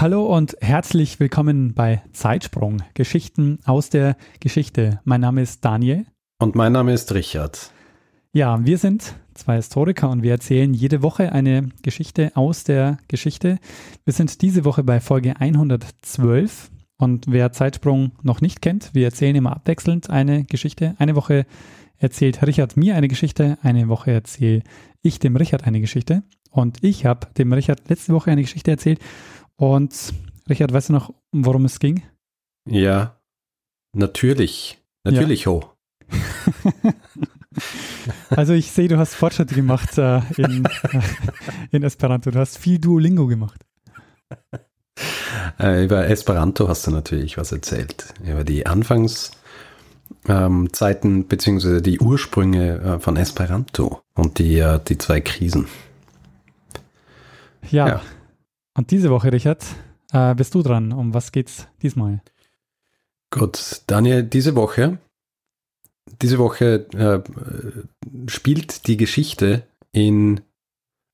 Hallo und herzlich willkommen bei Zeitsprung, Geschichten aus der Geschichte. Mein Name ist Daniel. Und mein Name ist Richard. Ja, wir sind zwei Historiker und wir erzählen jede Woche eine Geschichte aus der Geschichte. Wir sind diese Woche bei Folge 112 und wer Zeitsprung noch nicht kennt, wir erzählen immer abwechselnd eine Geschichte. Eine Woche erzählt Richard mir eine Geschichte, eine Woche erzähle ich dem Richard eine Geschichte. Und ich habe dem Richard letzte Woche eine Geschichte erzählt und Richard, weißt du noch, worum es ging? Ja, natürlich. Natürlich, ja. ho. also ich sehe, du hast Fortschritte gemacht äh, in, äh, in Esperanto. Du hast viel Duolingo gemacht. Äh, über Esperanto hast du natürlich was erzählt. Über die Anfangszeiten ähm, beziehungsweise die Ursprünge äh, von Esperanto und die, äh, die zwei Krisen. Ja, ja, und diese Woche, Richard, äh, bist du dran. Um was geht's diesmal? Gut, Daniel, diese Woche, diese Woche äh, spielt die Geschichte in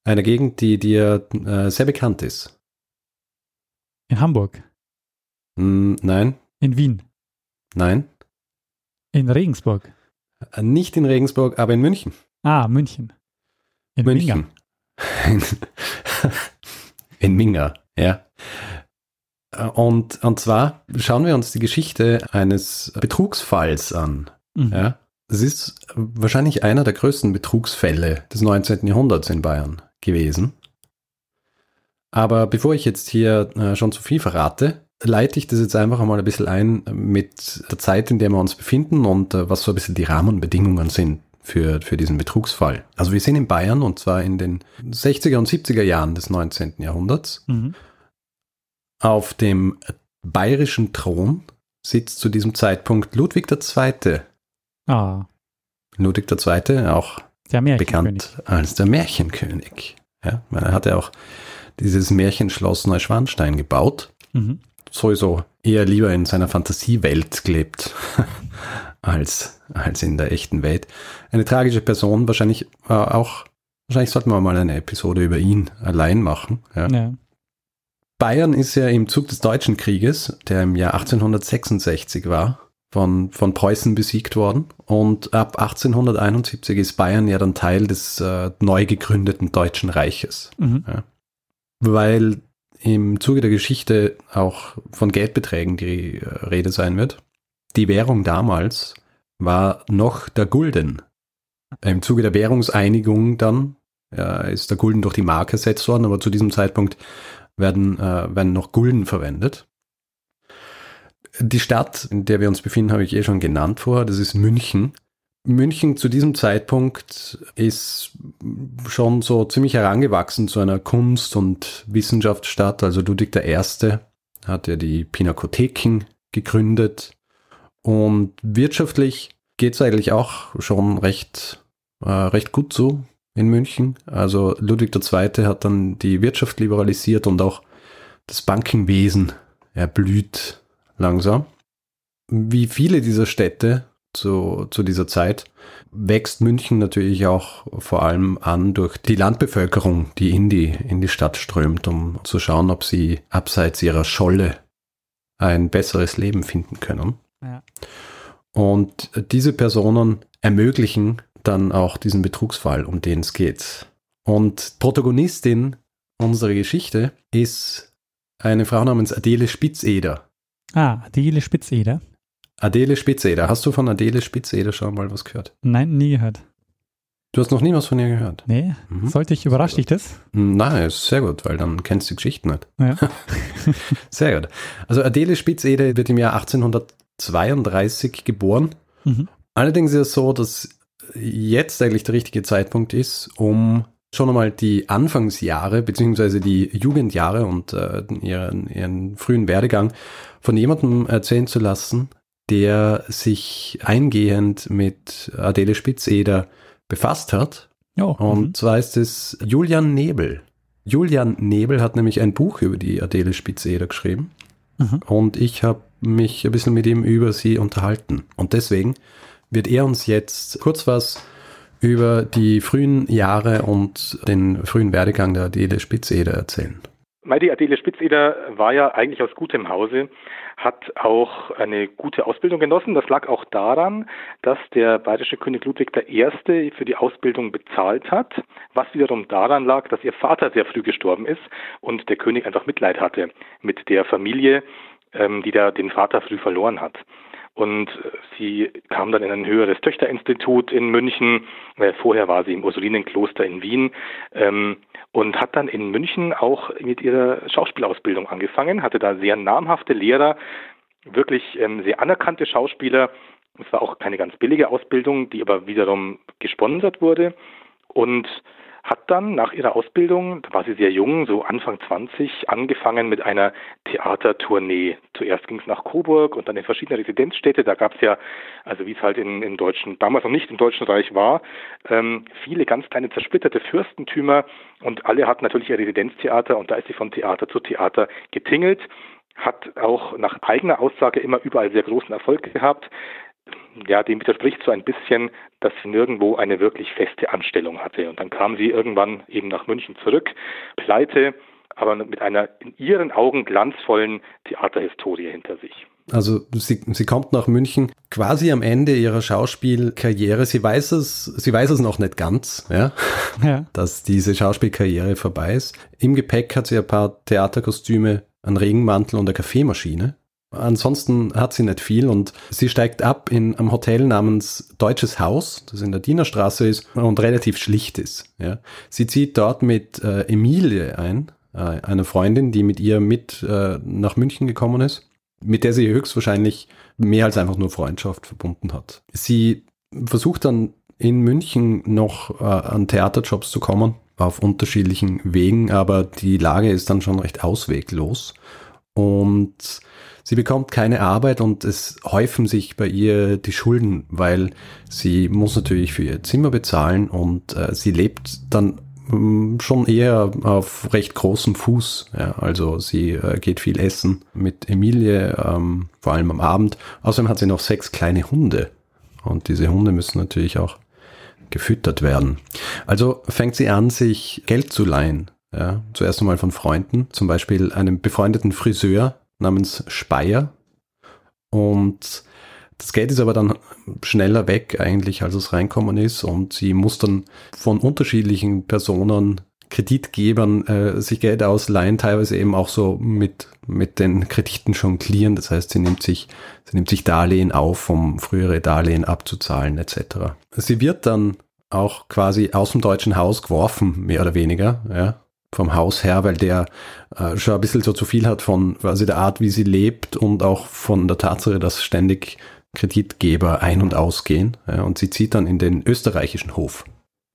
einer Gegend, die dir äh, sehr bekannt ist. In Hamburg? Mm, nein. In Wien? Nein. In Regensburg? Äh, nicht in Regensburg, aber in München. Ah, München. In München. in Minga, ja. Und, und zwar schauen wir uns die Geschichte eines Betrugsfalls an. Mhm. Ja. Es ist wahrscheinlich einer der größten Betrugsfälle des 19. Jahrhunderts in Bayern gewesen. Aber bevor ich jetzt hier äh, schon zu viel verrate, leite ich das jetzt einfach einmal ein bisschen ein mit der Zeit, in der wir uns befinden und äh, was so ein bisschen die Rahmenbedingungen sind für, für diesen Betrugsfall. Also wir sind in Bayern und zwar in den 60er und 70er Jahren des 19. Jahrhunderts. Mhm. Auf dem bayerischen Thron sitzt zu diesem Zeitpunkt Ludwig II. Ah. Ludwig II. auch bekannt als der Märchenkönig. Ja, er hatte auch dieses Märchenschloss Neuschwanstein gebaut. Mhm. Sowieso eher lieber in seiner Fantasiewelt gelebt als, als in der echten Welt. Eine tragische Person, wahrscheinlich äh, auch, wahrscheinlich sollten wir mal eine Episode über ihn allein machen. Ja. ja. Bayern ist ja im Zug des Deutschen Krieges, der im Jahr 1866 war, von, von Preußen besiegt worden. Und ab 1871 ist Bayern ja dann Teil des äh, neu gegründeten Deutschen Reiches. Mhm. Ja. Weil im Zuge der Geschichte auch von Geldbeträgen die äh, Rede sein wird. Die Währung damals war noch der Gulden. Im Zuge der Währungseinigung dann ja, ist der Gulden durch die Mark ersetzt worden, aber zu diesem Zeitpunkt werden, äh, werden noch Gulden verwendet. Die Stadt, in der wir uns befinden, habe ich eh schon genannt vorher, das ist München. München zu diesem Zeitpunkt ist schon so ziemlich herangewachsen zu einer Kunst- und Wissenschaftsstadt. Also Ludwig I. hat ja die Pinakotheken gegründet. Und wirtschaftlich geht es eigentlich auch schon recht, äh, recht gut so in München. Also Ludwig II. hat dann die Wirtschaft liberalisiert und auch das Bankenwesen erblüht langsam. Wie viele dieser Städte zu, zu dieser Zeit wächst München natürlich auch vor allem an durch die Landbevölkerung, die in die, in die Stadt strömt, um zu schauen, ob sie abseits ihrer Scholle ein besseres Leben finden können. Ja. Und diese Personen ermöglichen dann auch diesen Betrugsfall, um den es geht. Und Protagonistin unserer Geschichte ist eine Frau namens Adele Spitzeder. Ah, Adele Spitzeder. Adele Spitzeder. Hast du von Adele Spitzeder schon mal was gehört? Nein, nie gehört. Du hast noch nie was von ihr gehört? Nee. Mhm. Sollte ich, überrascht dich das? Nein, ist sehr gut, weil dann kennst du die Geschichte nicht. Ja. sehr gut. Also Adele Spitzeder wird im Jahr 1832 geboren. Mhm. Allerdings ist es so, dass jetzt eigentlich der richtige Zeitpunkt ist, um schon einmal die Anfangsjahre beziehungsweise die Jugendjahre und äh, ihren, ihren frühen Werdegang von jemandem erzählen zu lassen, der sich eingehend mit Adele Spitzeder befasst hat. Oh, und mhm. zwar ist es Julian Nebel. Julian Nebel hat nämlich ein Buch über die Adele Spitzeder geschrieben. Mhm. Und ich habe mich ein bisschen mit ihm über sie unterhalten. Und deswegen wird er uns jetzt kurz was über die frühen Jahre und den frühen Werdegang der Adele Spitzeder erzählen. Die Adele Spitzeder war ja eigentlich aus gutem Hause, hat auch eine gute Ausbildung genossen. Das lag auch daran, dass der bayerische König Ludwig I. für die Ausbildung bezahlt hat, was wiederum daran lag, dass ihr Vater sehr früh gestorben ist und der König einfach Mitleid hatte mit der Familie, ähm, die da den Vater früh verloren hat. Und sie kam dann in ein höheres Töchterinstitut in München. Vorher war sie im Ursulinenkloster in Wien ähm, und hat dann in München auch mit ihrer Schauspielausbildung angefangen, hatte da sehr namhafte Lehrer, wirklich ähm, sehr anerkannte Schauspieler. Es war auch keine ganz billige Ausbildung, die aber wiederum gesponsert wurde. Und hat dann nach ihrer Ausbildung, da war sie sehr jung, so Anfang 20, angefangen mit einer Theatertournee. Zuerst ging es nach Coburg und dann in verschiedene Residenzstädte. Da gab es ja, also wie es halt in, in Deutschen, damals noch nicht im Deutschen Reich war, ähm, viele ganz kleine zersplitterte Fürstentümer und alle hatten natürlich ihr Residenztheater und da ist sie von Theater zu Theater getingelt hat auch nach eigener Aussage immer überall sehr großen Erfolg gehabt ja, dem widerspricht so ein bisschen, dass sie nirgendwo eine wirklich feste Anstellung hatte. Und dann kam sie irgendwann eben nach München zurück, pleite, aber mit einer in ihren Augen glanzvollen Theaterhistorie hinter sich. Also sie, sie kommt nach München quasi am Ende ihrer Schauspielkarriere. Sie weiß es, sie weiß es noch nicht ganz, ja, ja. dass diese Schauspielkarriere vorbei ist. Im Gepäck hat sie ein paar Theaterkostüme, einen Regenmantel und eine Kaffeemaschine. Ansonsten hat sie nicht viel und sie steigt ab in einem Hotel namens Deutsches Haus, das in der Dienerstraße ist und relativ schlicht ist. Ja. Sie zieht dort mit äh, Emilie ein, äh, einer Freundin, die mit ihr mit äh, nach München gekommen ist, mit der sie höchstwahrscheinlich mehr als einfach nur Freundschaft verbunden hat. Sie versucht dann in München noch äh, an Theaterjobs zu kommen, auf unterschiedlichen Wegen, aber die Lage ist dann schon recht ausweglos. Und Sie bekommt keine Arbeit und es häufen sich bei ihr die Schulden, weil sie muss natürlich für ihr Zimmer bezahlen und äh, sie lebt dann mm, schon eher auf recht großem Fuß. Ja, also sie äh, geht viel essen mit Emilie, ähm, vor allem am Abend. Außerdem hat sie noch sechs kleine Hunde und diese Hunde müssen natürlich auch gefüttert werden. Also fängt sie an, sich Geld zu leihen. Ja, zuerst einmal von Freunden, zum Beispiel einem befreundeten Friseur, namens Speyer. Und das Geld ist aber dann schneller weg eigentlich, als es reinkommen ist. Und sie muss dann von unterschiedlichen Personen, Kreditgebern, äh, sich Geld ausleihen, teilweise eben auch so mit, mit den Krediten jonglieren. Das heißt, sie nimmt sich, sie nimmt sich Darlehen auf, um frühere Darlehen abzuzahlen, etc. Sie wird dann auch quasi aus dem deutschen Haus geworfen, mehr oder weniger, ja vom Haus her, weil der äh, schon ein bisschen so zu viel hat von quasi der Art, wie sie lebt und auch von der Tatsache, dass ständig Kreditgeber ein- und ausgehen. Ja, und sie zieht dann in den österreichischen Hof.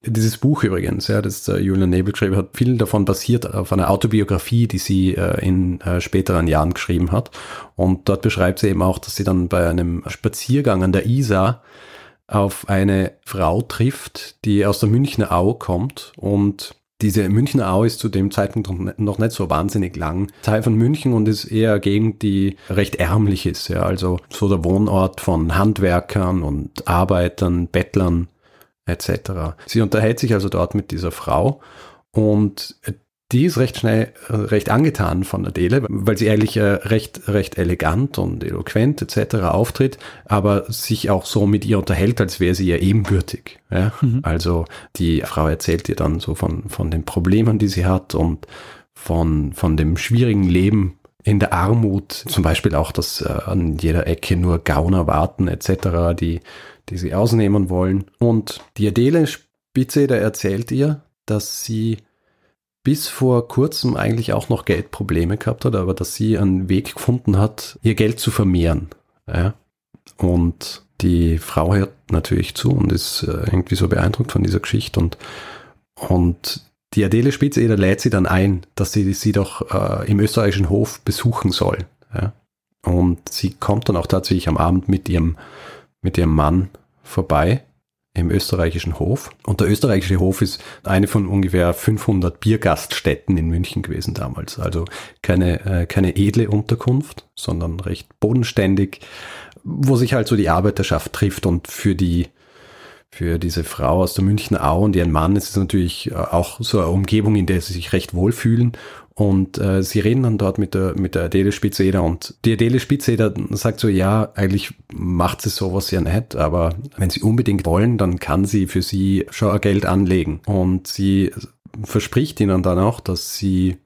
Dieses Buch übrigens, ja, das äh, Julian Nebel geschrieben hat, viel davon basiert auf einer Autobiografie, die sie äh, in äh, späteren Jahren geschrieben hat. Und dort beschreibt sie eben auch, dass sie dann bei einem Spaziergang an der Isar auf eine Frau trifft, die aus der Münchner Au kommt und diese Münchner Au ist zu dem Zeitpunkt noch nicht so wahnsinnig lang. Teil von München und ist eher Gegend, die recht ärmlich ist. Ja, also so der Wohnort von Handwerkern und Arbeitern, Bettlern etc. Sie unterhält sich also dort mit dieser Frau und die ist recht schnell äh, recht angetan von Adele, weil sie eigentlich äh, recht, recht elegant und eloquent etc. auftritt, aber sich auch so mit ihr unterhält, als wäre sie ihr ebenbürtig. Ja? Mhm. Also die Frau erzählt ihr dann so von, von den Problemen, die sie hat und von, von dem schwierigen Leben in der Armut, zum Beispiel auch, dass äh, an jeder Ecke nur Gauner warten etc., die, die sie ausnehmen wollen. Und die Adele Spitze, der erzählt ihr, dass sie bis vor kurzem eigentlich auch noch Geldprobleme gehabt hat, aber dass sie einen Weg gefunden hat, ihr Geld zu vermehren. Ja? Und die Frau hört natürlich zu und ist äh, irgendwie so beeindruckt von dieser Geschichte und Und die Adele Spitzeder lädt sie dann ein, dass sie sie doch äh, im österreichischen Hof besuchen soll. Ja? Und sie kommt dann auch tatsächlich am Abend mit ihrem, mit ihrem Mann vorbei im österreichischen Hof. Und der österreichische Hof ist eine von ungefähr 500 Biergaststätten in München gewesen damals. Also keine, äh, keine edle Unterkunft, sondern recht bodenständig, wo sich halt so die Arbeiterschaft trifft und für die für diese Frau aus der Münchner Au und ihren Mann ist es natürlich äh, auch so eine Umgebung, in der sie sich recht wohlfühlen und äh, sie reden dann dort mit der, mit der Adele Spitzeder und die Adele Spitzeder sagt so, ja, eigentlich macht sie sowas ja nicht, aber wenn sie unbedingt wollen, dann kann sie für sie schon Geld anlegen. Und sie verspricht ihnen dann auch, dass sie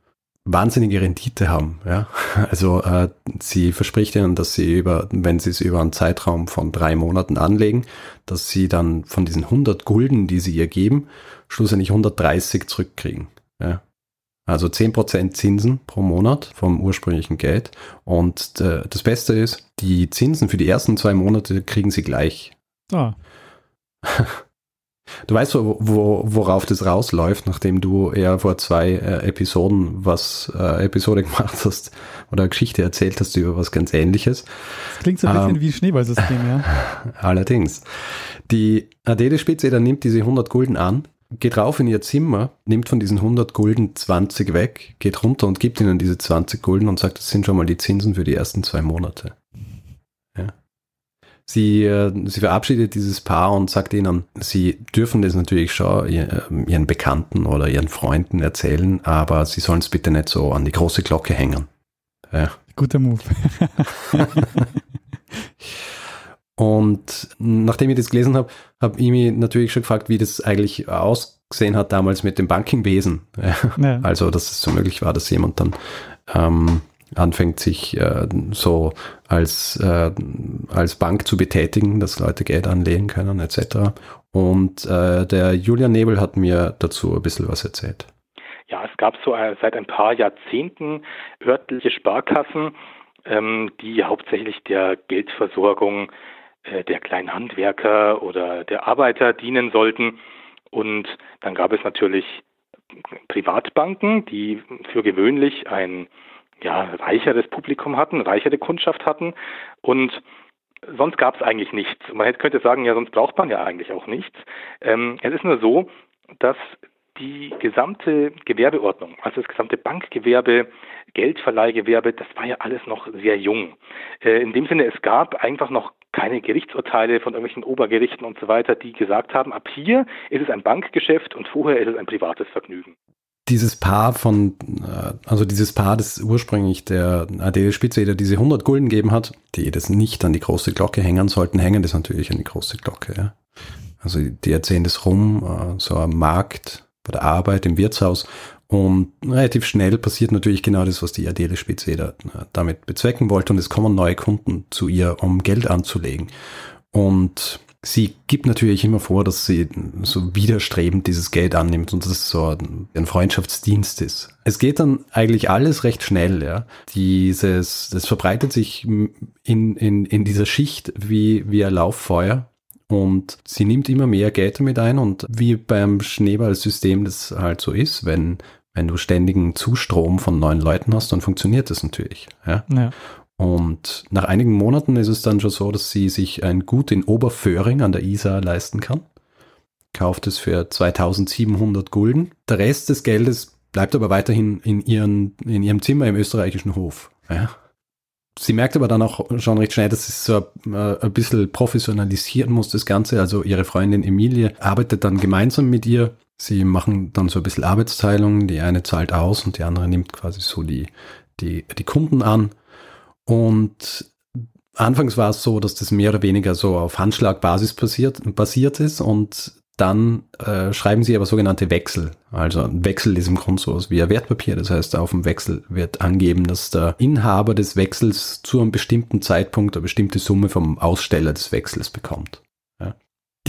wahnsinnige Rendite haben. Ja? Also äh, sie verspricht ihnen, dass sie über, wenn sie es über einen Zeitraum von drei Monaten anlegen, dass sie dann von diesen 100 Gulden, die sie ihr geben, schlussendlich 130 zurückkriegen. Ja? Also 10% Zinsen pro Monat vom ursprünglichen Geld. Und äh, das Beste ist, die Zinsen für die ersten zwei Monate kriegen sie gleich. Ah. Du weißt, wo, wo, worauf das rausläuft, nachdem du ja vor zwei äh, Episoden was äh, Episode gemacht hast oder Geschichte erzählt hast über was ganz ähnliches. Das klingt so ein bisschen ähm, wie Schneeballsystem, ja. Allerdings. Die Adele Spitze, dann nimmt diese 100 Gulden an geht rauf in ihr Zimmer, nimmt von diesen 100 Gulden 20 weg, geht runter und gibt ihnen diese 20 Gulden und sagt, das sind schon mal die Zinsen für die ersten zwei Monate. Ja. Sie, äh, sie verabschiedet dieses Paar und sagt ihnen, sie dürfen das natürlich schon ihren Bekannten oder ihren Freunden erzählen, aber sie sollen es bitte nicht so an die große Glocke hängen. Ja. Guter Move. Und nachdem ich das gelesen habe, habe ich mich natürlich schon gefragt, wie das eigentlich ausgesehen hat damals mit dem Banking-Wesen. Ja. Also, dass es so möglich war, dass jemand dann ähm, anfängt, sich äh, so als, äh, als Bank zu betätigen, dass Leute Geld anlegen können, etc. Und äh, der Julian Nebel hat mir dazu ein bisschen was erzählt. Ja, es gab so äh, seit ein paar Jahrzehnten örtliche Sparkassen, ähm, die hauptsächlich der Geldversorgung äh, der kleinen Handwerker oder der Arbeiter dienen sollten. Und dann gab es natürlich Privatbanken, die für gewöhnlich ein ja, reicheres Publikum hatten, reichere Kundschaft hatten. Und sonst gab es eigentlich nichts. Man könnte sagen, ja, sonst braucht man ja eigentlich auch nichts. Ähm, es ist nur so, dass die gesamte Gewerbeordnung, also das gesamte Bankgewerbe, Geldverleihgewerbe, das war ja alles noch sehr jung. Äh, in dem Sinne, es gab einfach noch keine Gerichtsurteile von irgendwelchen Obergerichten und so weiter, die gesagt haben, ab hier ist es ein Bankgeschäft und vorher ist es ein privates Vergnügen. Dieses Paar von, äh, also dieses Paar, das ursprünglich der Adele Spitzeder diese 100 Gulden gegeben hat, die das nicht an die große Glocke hängen sollten, hängen das natürlich an die große Glocke. Ja. Also die erzählen das rum, äh, so am Markt, bei der Arbeit, im Wirtshaus und relativ schnell passiert natürlich genau das, was die Adele Spitzeder äh, damit bezwecken wollte. Und es kommen neue Kunden zu ihr, um Geld anzulegen. Und sie gibt natürlich immer vor, dass sie so widerstrebend dieses Geld annimmt und dass es so ein Freundschaftsdienst ist. Es geht dann eigentlich alles recht schnell, ja. Dieses, das verbreitet sich in, in, in dieser Schicht wie, wie ein Lauffeuer. Und sie nimmt immer mehr Geld mit ein und wie beim Schneeballsystem das halt so ist, wenn wenn du ständigen Zustrom von neuen Leuten hast, dann funktioniert das natürlich. Ja? ja. Und nach einigen Monaten ist es dann schon so, dass sie sich ein Gut in Oberföhring an der Isar leisten kann. Kauft es für 2700 Gulden. Der Rest des Geldes bleibt aber weiterhin in, ihren, in ihrem Zimmer im österreichischen Hof. Ja? Sie merkt aber dann auch schon recht schnell, dass es so ein, äh, ein bisschen professionalisieren muss, das Ganze. Also ihre Freundin Emilie arbeitet dann gemeinsam mit ihr Sie machen dann so ein bisschen Arbeitsteilung. Die eine zahlt aus und die andere nimmt quasi so die, die, die Kunden an. Und anfangs war es so, dass das mehr oder weniger so auf Handschlagbasis basiert, basiert ist und dann äh, schreiben sie aber sogenannte Wechsel. Also ein Wechsel ist im Grunde so wie ein Wertpapier. Das heißt, auf dem Wechsel wird angeben, dass der Inhaber des Wechsels zu einem bestimmten Zeitpunkt eine bestimmte Summe vom Aussteller des Wechsels bekommt.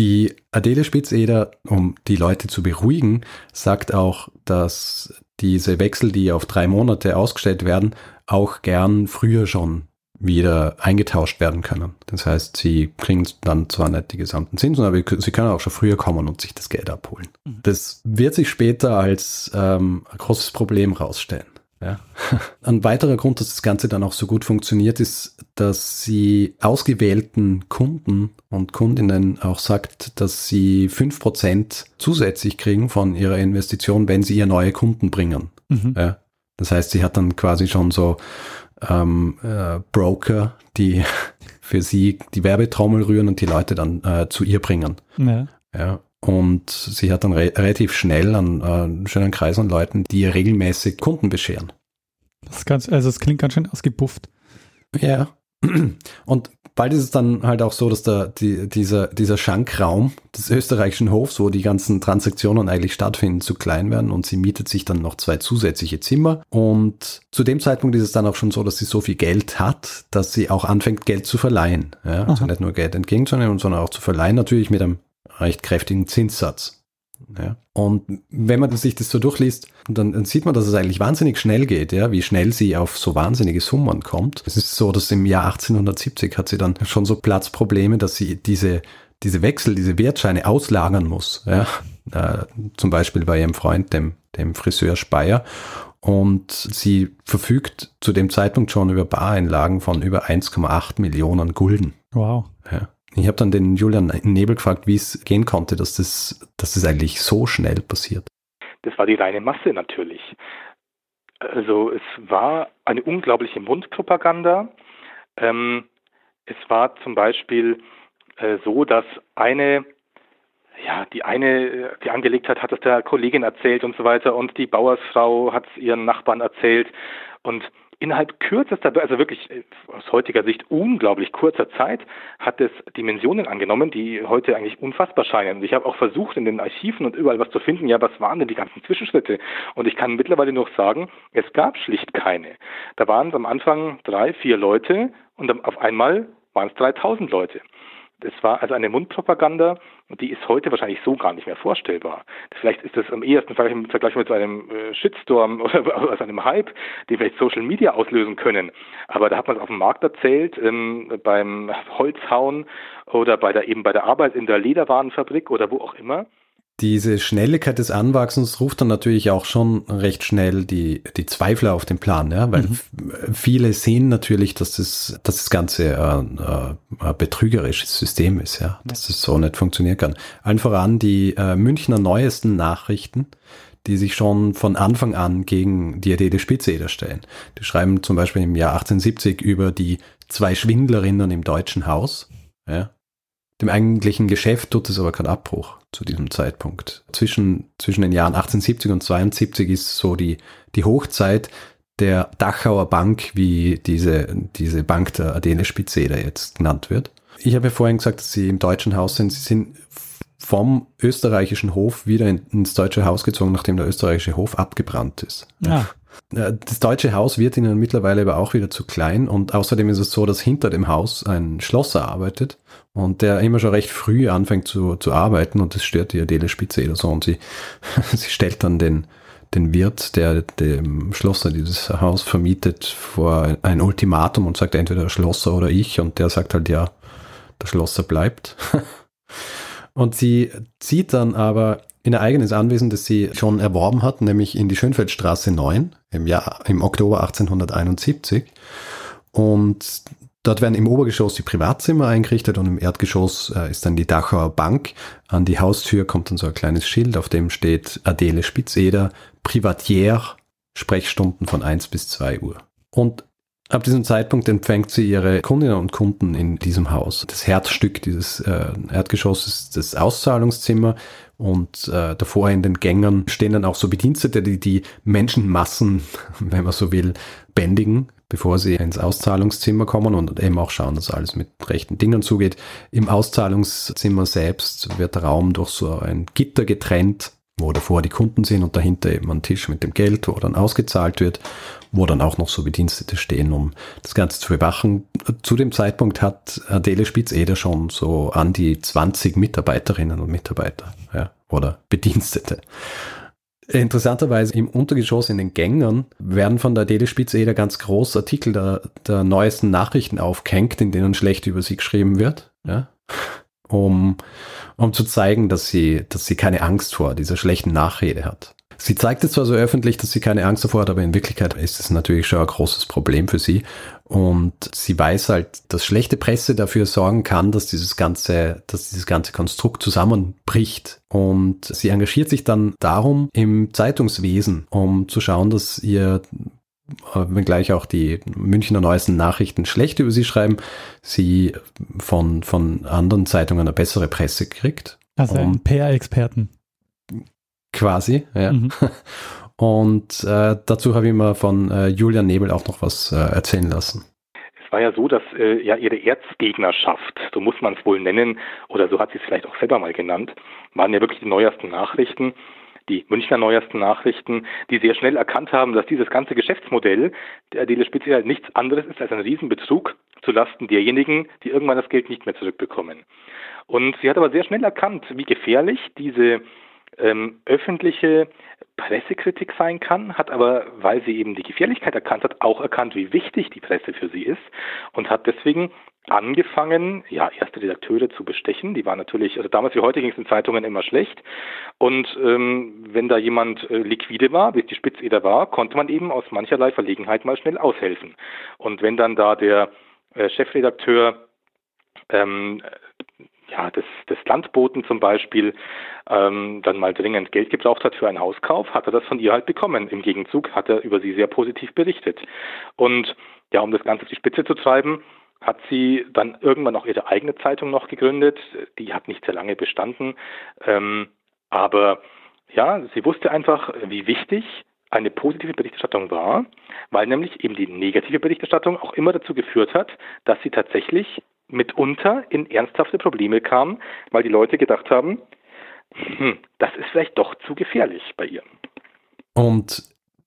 Die Adele Spitzeder, um die Leute zu beruhigen, sagt auch, dass diese Wechsel, die auf drei Monate ausgestellt werden, auch gern früher schon wieder eingetauscht werden können. Das heißt, sie kriegen dann zwar nicht die gesamten Zinsen, aber sie können auch schon früher kommen und sich das Geld abholen. Mhm. Das wird sich später als ähm, ein großes Problem rausstellen. Ja. Ein weiterer Grund, dass das Ganze dann auch so gut funktioniert, ist, dass sie ausgewählten Kunden und Kundinnen auch sagt, dass sie fünf Prozent zusätzlich kriegen von ihrer Investition, wenn sie ihr neue Kunden bringen. Mhm. Ja. Das heißt, sie hat dann quasi schon so ähm, äh, Broker, die für sie die Werbetrommel rühren und die Leute dann äh, zu ihr bringen. Ja. ja. Und sie hat dann re relativ schnell einen, äh, einen schönen Kreis an Leuten, die ihr regelmäßig Kunden bescheren. Das, ganz, also das klingt ganz schön ausgepufft. Ja. Und bald ist es dann halt auch so, dass da die, dieser, dieser Schankraum des österreichischen Hofs, wo die ganzen Transaktionen eigentlich stattfinden, zu klein werden und sie mietet sich dann noch zwei zusätzliche Zimmer. Und zu dem Zeitpunkt ist es dann auch schon so, dass sie so viel Geld hat, dass sie auch anfängt, Geld zu verleihen. Ja, also nicht nur Geld entgegenzunehmen, sondern auch zu verleihen, natürlich mit einem recht kräftigen Zinssatz. Ja. Und wenn man sich das so durchliest, dann, dann, sieht man, dass es eigentlich wahnsinnig schnell geht, ja, wie schnell sie auf so wahnsinnige Summen kommt. Es ist so, dass im Jahr 1870 hat sie dann schon so Platzprobleme, dass sie diese, diese Wechsel, diese Wertscheine auslagern muss. Ja. Äh, zum Beispiel bei ihrem Freund, dem, dem Friseur Speyer. Und sie verfügt zu dem Zeitpunkt schon über Bareinlagen von über 1,8 Millionen Gulden. Wow. Ja. Ich habe dann den Julian Nebel gefragt, wie es gehen konnte, dass das, dass das eigentlich so schnell passiert. Das war die reine Masse natürlich. Also es war eine unglaubliche Mundpropaganda. Ähm, es war zum Beispiel äh, so, dass eine, ja, die eine, die angelegt hat, hat es der Kollegin erzählt und so weiter und die Bauersfrau hat es ihren Nachbarn erzählt und innerhalb kürzester, also wirklich äh, aus heutiger Sicht unglaublich kurzer Zeit, hat es Dimensionen angenommen, die heute eigentlich unfassbar scheinen. Und ich habe auch versucht, in den Archiven und überall was zu finden, ja, was waren denn die ganzen Zwischenschritte? Und ich kann mittlerweile noch sagen, es gab schlicht keine. Da waren es am Anfang drei, vier Leute und auf einmal waren es 3000 Leute. Das war also eine Mundpropaganda, die ist heute wahrscheinlich so gar nicht mehr vorstellbar. Vielleicht ist das am ehesten im Vergleich mit einem äh, Shitstorm oder also einem Hype, den vielleicht Social Media auslösen können. Aber da hat man es auf dem Markt erzählt, ähm, beim Holzhauen oder bei der eben bei der Arbeit in der Lederwarenfabrik oder wo auch immer diese Schnelligkeit des Anwachsens ruft dann natürlich auch schon recht schnell die, die Zweifler auf den Plan, ja, weil mhm. viele sehen natürlich, dass das, dass das Ganze ein, ein betrügerisches System ist, ja, dass es so nicht funktionieren kann. Allen voran die äh, Münchner neuesten Nachrichten, die sich schon von Anfang an gegen die Idee der Spitzeder stellen. Die schreiben zum Beispiel im Jahr 1870 über die zwei Schwindlerinnen im Deutschen Haus, ja, dem eigentlichen Geschäft tut es aber keinen Abbruch zu diesem Zeitpunkt. Zwischen, zwischen den Jahren 1870 und 72 ist so die, die Hochzeit der Dachauer Bank, wie diese, diese Bank der Adele Spitzeder jetzt genannt wird. Ich habe ja vorhin gesagt, dass Sie im deutschen Haus sind. Sie sind vom österreichischen Hof wieder ins deutsche Haus gezogen, nachdem der österreichische Hof abgebrannt ist. Ja. Das deutsche Haus wird ihnen mittlerweile aber auch wieder zu klein. Und außerdem ist es so, dass hinter dem Haus ein Schlosser arbeitet und der immer schon recht früh anfängt zu, zu arbeiten. Und das stört die Adele Spitze oder so. Und sie, sie stellt dann den, den Wirt, der dem Schlosser dieses Haus vermietet, vor ein Ultimatum und sagt entweder der Schlosser oder ich. Und der sagt halt ja, der Schlosser bleibt. und sie zieht dann aber in ein eigenes Anwesen, das sie schon erworben hat, nämlich in die Schönfeldstraße 9 im Jahr, im Oktober 1871. Und dort werden im Obergeschoss die Privatzimmer eingerichtet und im Erdgeschoss äh, ist dann die Dachauer Bank. An die Haustür kommt dann so ein kleines Schild, auf dem steht Adele Spitzeder, Privatière, Sprechstunden von 1 bis 2 Uhr. Und Ab diesem Zeitpunkt empfängt sie ihre Kundinnen und Kunden in diesem Haus. Das Herzstück dieses äh, Erdgeschosses ist das Auszahlungszimmer und äh, davor in den Gängen stehen dann auch so Bedienstete, die die Menschenmassen, wenn man so will, bändigen, bevor sie ins Auszahlungszimmer kommen und eben auch schauen, dass alles mit rechten Dingen zugeht. Im Auszahlungszimmer selbst wird der Raum durch so ein Gitter getrennt wo davor die Kunden sind und dahinter eben ein Tisch mit dem Geld, wo dann ausgezahlt wird, wo dann auch noch so Bedienstete stehen, um das Ganze zu überwachen. Zu dem Zeitpunkt hat Adele Spitz-Eder schon so an die 20 Mitarbeiterinnen und Mitarbeiter ja, oder Bedienstete. Interessanterweise im Untergeschoss in den Gängen werden von der Adele Spitzeder ganz groß Artikel der, der neuesten Nachrichten aufgehängt, in denen schlecht über sie geschrieben wird, ja, um, um zu zeigen, dass sie, dass sie keine Angst vor dieser schlechten Nachrede hat. Sie zeigt es zwar so öffentlich, dass sie keine Angst davor hat, aber in Wirklichkeit ist es natürlich schon ein großes Problem für sie. Und sie weiß halt, dass schlechte Presse dafür sorgen kann, dass dieses ganze, dass dieses ganze Konstrukt zusammenbricht. Und sie engagiert sich dann darum im Zeitungswesen, um zu schauen, dass ihr äh, wenngleich auch die Münchner neuesten Nachrichten schlecht über sie schreiben, sie von, von anderen Zeitungen eine bessere Presse kriegt. Also ein PR-Experten. Quasi, ja. Mhm. Und äh, dazu habe ich mir von äh, Julian Nebel auch noch was äh, erzählen lassen. Es war ja so, dass äh, ja ihre Erzgegnerschaft, so muss man es wohl nennen, oder so hat sie es vielleicht auch selber mal genannt, waren ja wirklich die neuesten Nachrichten, die Münchner neuesten Nachrichten, die sehr schnell erkannt haben, dass dieses ganze Geschäftsmodell der Adele Spitze halt nichts anderes ist als ein Riesenbetrug zulasten derjenigen, die irgendwann das Geld nicht mehr zurückbekommen. Und sie hat aber sehr schnell erkannt, wie gefährlich diese ähm, öffentliche Pressekritik sein kann, hat aber, weil sie eben die Gefährlichkeit erkannt hat, auch erkannt, wie wichtig die Presse für sie ist und hat deswegen angefangen, ja, erste Redakteure zu bestechen. Die waren natürlich, also damals wie heute ging es in Zeitungen immer schlecht. Und ähm, wenn da jemand äh, liquide war, wie es die Spitzeder war, konnte man eben aus mancherlei Verlegenheit mal schnell aushelfen. Und wenn dann da der äh, Chefredakteur ähm, ja, des, des Landboten zum Beispiel ähm, dann mal dringend Geld gebraucht hat für einen Hauskauf, hat er das von ihr halt bekommen. Im Gegenzug hat er über sie sehr positiv berichtet. Und ja, um das Ganze auf die Spitze zu treiben, hat sie dann irgendwann auch ihre eigene Zeitung noch gegründet. Die hat nicht sehr lange bestanden. Ähm, aber ja, sie wusste einfach, wie wichtig eine positive Berichterstattung war, weil nämlich eben die negative Berichterstattung auch immer dazu geführt hat, dass sie tatsächlich mitunter in ernsthafte Probleme kam, weil die Leute gedacht haben, hm, das ist vielleicht doch zu gefährlich bei ihr. Und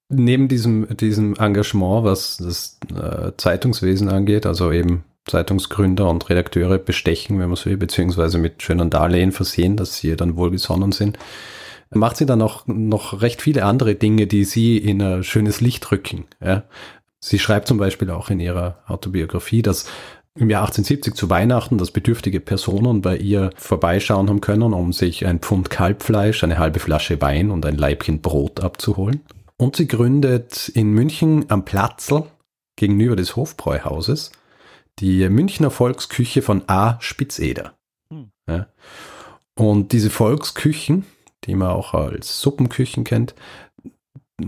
neben diesem, diesem Engagement, was das äh, Zeitungswesen angeht, also eben Zeitungsgründer und Redakteure bestechen, wenn man so will, beziehungsweise mit schönen Darlehen versehen, dass sie dann wohlgesonnen sind, macht sie dann auch noch recht viele andere Dinge, die sie in ein schönes Licht rücken. Ja. Sie schreibt zum Beispiel auch in ihrer Autobiografie, dass im Jahr 1870 zu Weihnachten, dass bedürftige Personen bei ihr vorbeischauen haben können, um sich ein Pfund Kalbfleisch, eine halbe Flasche Wein und ein Leibchen Brot abzuholen. Und sie gründet in München am Platzl gegenüber des Hofbräuhauses die Münchner Volksküche von A. Spitzeder. Hm. Ja. Und diese Volksküchen, die man auch als Suppenküchen kennt,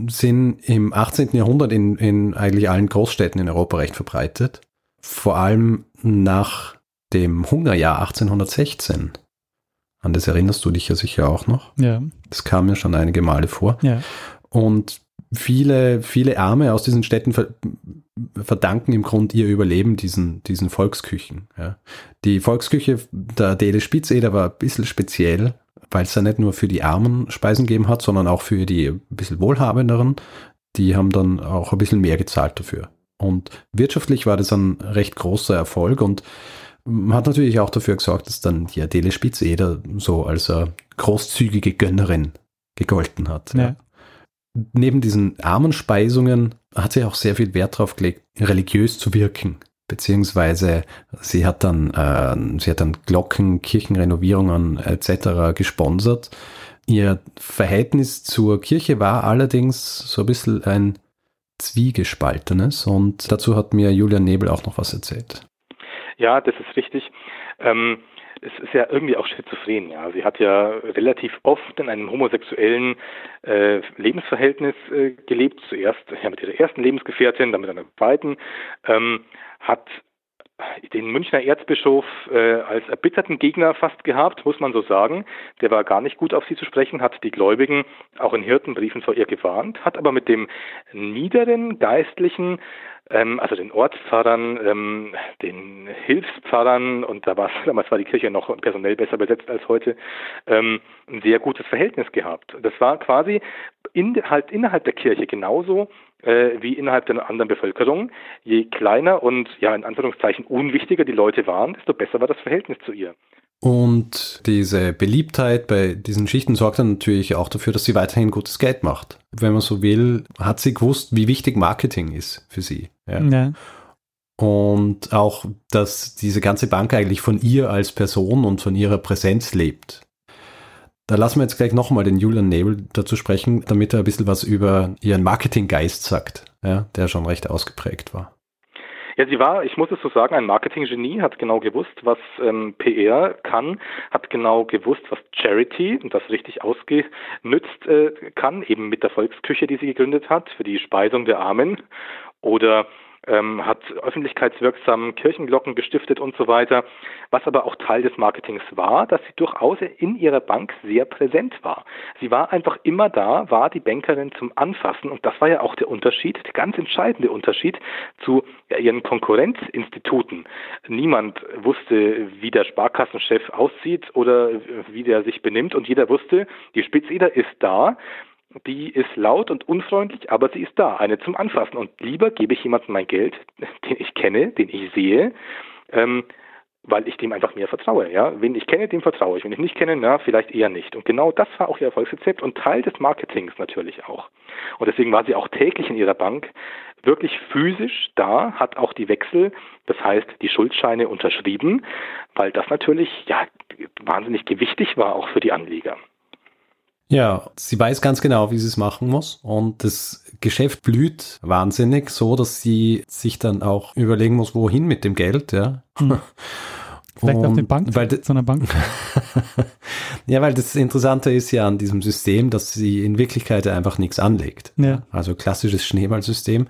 sind im 18. Jahrhundert in, in eigentlich allen Großstädten in Europa recht verbreitet vor allem nach dem Hungerjahr 1816. An das erinnerst du dich ja sicher auch noch. Ja. Das kam ja schon einige Male vor. Ja. Und viele, viele Arme aus diesen Städten verdanken im Grund ihr Überleben diesen, diesen Volksküchen. Ja. Die Volksküche der Adele Spitzeder war ein bisschen speziell, weil es ja nicht nur für die Armen Speisen gegeben hat, sondern auch für die ein bisschen Wohlhabenderen. Die haben dann auch ein bisschen mehr gezahlt dafür. Und wirtschaftlich war das ein recht großer Erfolg und hat natürlich auch dafür gesorgt, dass dann die Adele Spitzeder so als eine großzügige Gönnerin gegolten hat. Ja. Ja. Neben diesen armen Speisungen hat sie auch sehr viel Wert darauf gelegt, religiös zu wirken. Beziehungsweise sie hat dann, äh, sie hat dann Glocken, Kirchenrenovierungen etc. gesponsert. Ihr Verhältnis zur Kirche war allerdings so ein bisschen ein Zwiegespaltenes und dazu hat mir Julian Nebel auch noch was erzählt. Ja, das ist richtig. Ähm, es ist ja irgendwie auch schizophren, ja. Sie hat ja relativ oft in einem homosexuellen äh, Lebensverhältnis äh, gelebt. Zuerst ja, mit ihrer ersten Lebensgefährtin, dann mit einer zweiten. Ähm, hat den Münchner Erzbischof äh, als erbitterten Gegner fast gehabt, muss man so sagen. Der war gar nicht gut auf sie zu sprechen, hat die Gläubigen auch in Hirtenbriefen vor ihr gewarnt, hat aber mit dem niederen Geistlichen, ähm, also den Ortspfarrern, ähm, den Hilfspfarrern und da war damals war die Kirche noch personell besser besetzt als heute, ähm, ein sehr gutes Verhältnis gehabt. Das war quasi in, halt innerhalb der Kirche genauso äh, wie innerhalb der anderen Bevölkerung. Je kleiner und ja in Anführungszeichen unwichtiger die Leute waren, desto besser war das Verhältnis zu ihr. Und diese Beliebtheit bei diesen Schichten sorgt dann natürlich auch dafür, dass sie weiterhin gutes Geld macht. Wenn man so will, hat sie gewusst, wie wichtig Marketing ist für sie. Ja. ja. Und auch, dass diese ganze Bank eigentlich von ihr als Person und von ihrer Präsenz lebt. Da lassen wir jetzt gleich nochmal den Julian Nebel dazu sprechen, damit er ein bisschen was über ihren Marketinggeist sagt, ja, der schon recht ausgeprägt war. Ja, sie war, ich muss es so sagen, ein Marketinggenie, hat genau gewusst, was ähm, PR kann, hat genau gewusst, was Charity, das richtig ausgenützt äh, kann, eben mit der Volksküche, die sie gegründet hat, für die Speisung der Armen oder ähm, hat öffentlichkeitswirksam Kirchenglocken gestiftet und so weiter. Was aber auch Teil des Marketings war, dass sie durchaus in ihrer Bank sehr präsent war. Sie war einfach immer da, war die Bankerin zum Anfassen und das war ja auch der Unterschied, der ganz entscheidende Unterschied zu ihren Konkurrenzinstituten. Niemand wusste, wie der Sparkassenchef aussieht oder wie der sich benimmt und jeder wusste, die Spitzeder ist da die ist laut und unfreundlich, aber sie ist da, eine zum Anfassen. Und lieber gebe ich jemandem mein Geld, den ich kenne, den ich sehe, ähm, weil ich dem einfach mehr vertraue. Ja? Wen ich kenne, dem vertraue ich. Wenn ich nicht kenne, na, vielleicht eher nicht. Und genau das war auch ihr Erfolgsrezept und Teil des Marketings natürlich auch. Und deswegen war sie auch täglich in ihrer Bank wirklich physisch da, hat auch die Wechsel, das heißt die Schuldscheine unterschrieben, weil das natürlich ja wahnsinnig gewichtig war auch für die Anleger. Ja, sie weiß ganz genau, wie sie es machen muss. Und das Geschäft blüht wahnsinnig, so dass sie sich dann auch überlegen muss, wohin mit dem Geld, ja. Hm. Vielleicht und, auf den Bank, weil, zu einer Bank. ja, weil das Interessante ist ja an diesem System, dass sie in Wirklichkeit einfach nichts anlegt. Ja. Also klassisches Schneeballsystem.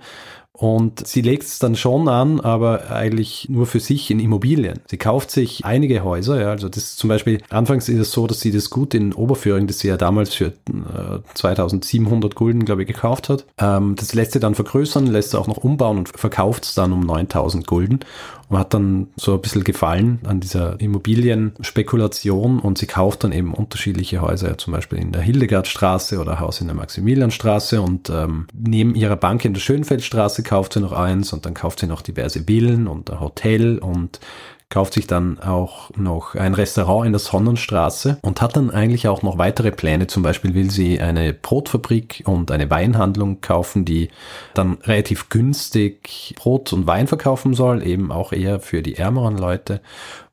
Und sie legt es dann schon an, aber eigentlich nur für sich in Immobilien. Sie kauft sich einige Häuser, ja, also das ist zum Beispiel, anfangs ist es so, dass sie das Gut in Oberföhring, das sie ja damals für äh, 2700 Gulden, glaube ich, gekauft hat, ähm, das lässt sie dann vergrößern, lässt sie auch noch umbauen und verkauft es dann um 9000 Gulden und hat dann so ein bisschen gefallen an dieser Immobilienspekulation und sie kauft dann eben unterschiedliche Häuser, zum Beispiel in der Hildegardstraße oder Haus in der Maximilianstraße und ähm, neben ihrer Bank in der Schönfeldstraße kauft sie noch eins und dann kauft sie noch diverse Villen und ein Hotel und kauft sich dann auch noch ein Restaurant in der Sonnenstraße und hat dann eigentlich auch noch weitere Pläne. Zum Beispiel will sie eine Brotfabrik und eine Weinhandlung kaufen, die dann relativ günstig Brot und Wein verkaufen soll, eben auch eher für die ärmeren Leute.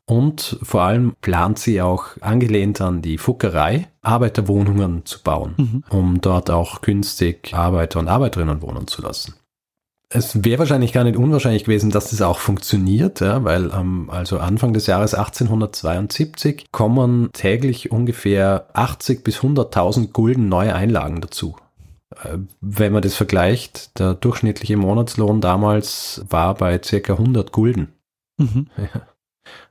Und vor allem plant sie auch angelehnt an die Fuckerei Arbeiterwohnungen zu bauen, mhm. um dort auch günstig Arbeiter und Arbeiterinnen wohnen zu lassen es wäre wahrscheinlich gar nicht unwahrscheinlich gewesen, dass das auch funktioniert, ja, weil ähm, also Anfang des Jahres 1872 kommen täglich ungefähr 80 bis 100.000 Gulden neue Einlagen dazu. Äh, wenn man das vergleicht, der durchschnittliche Monatslohn damals war bei circa 100 Gulden. Mhm. Ja.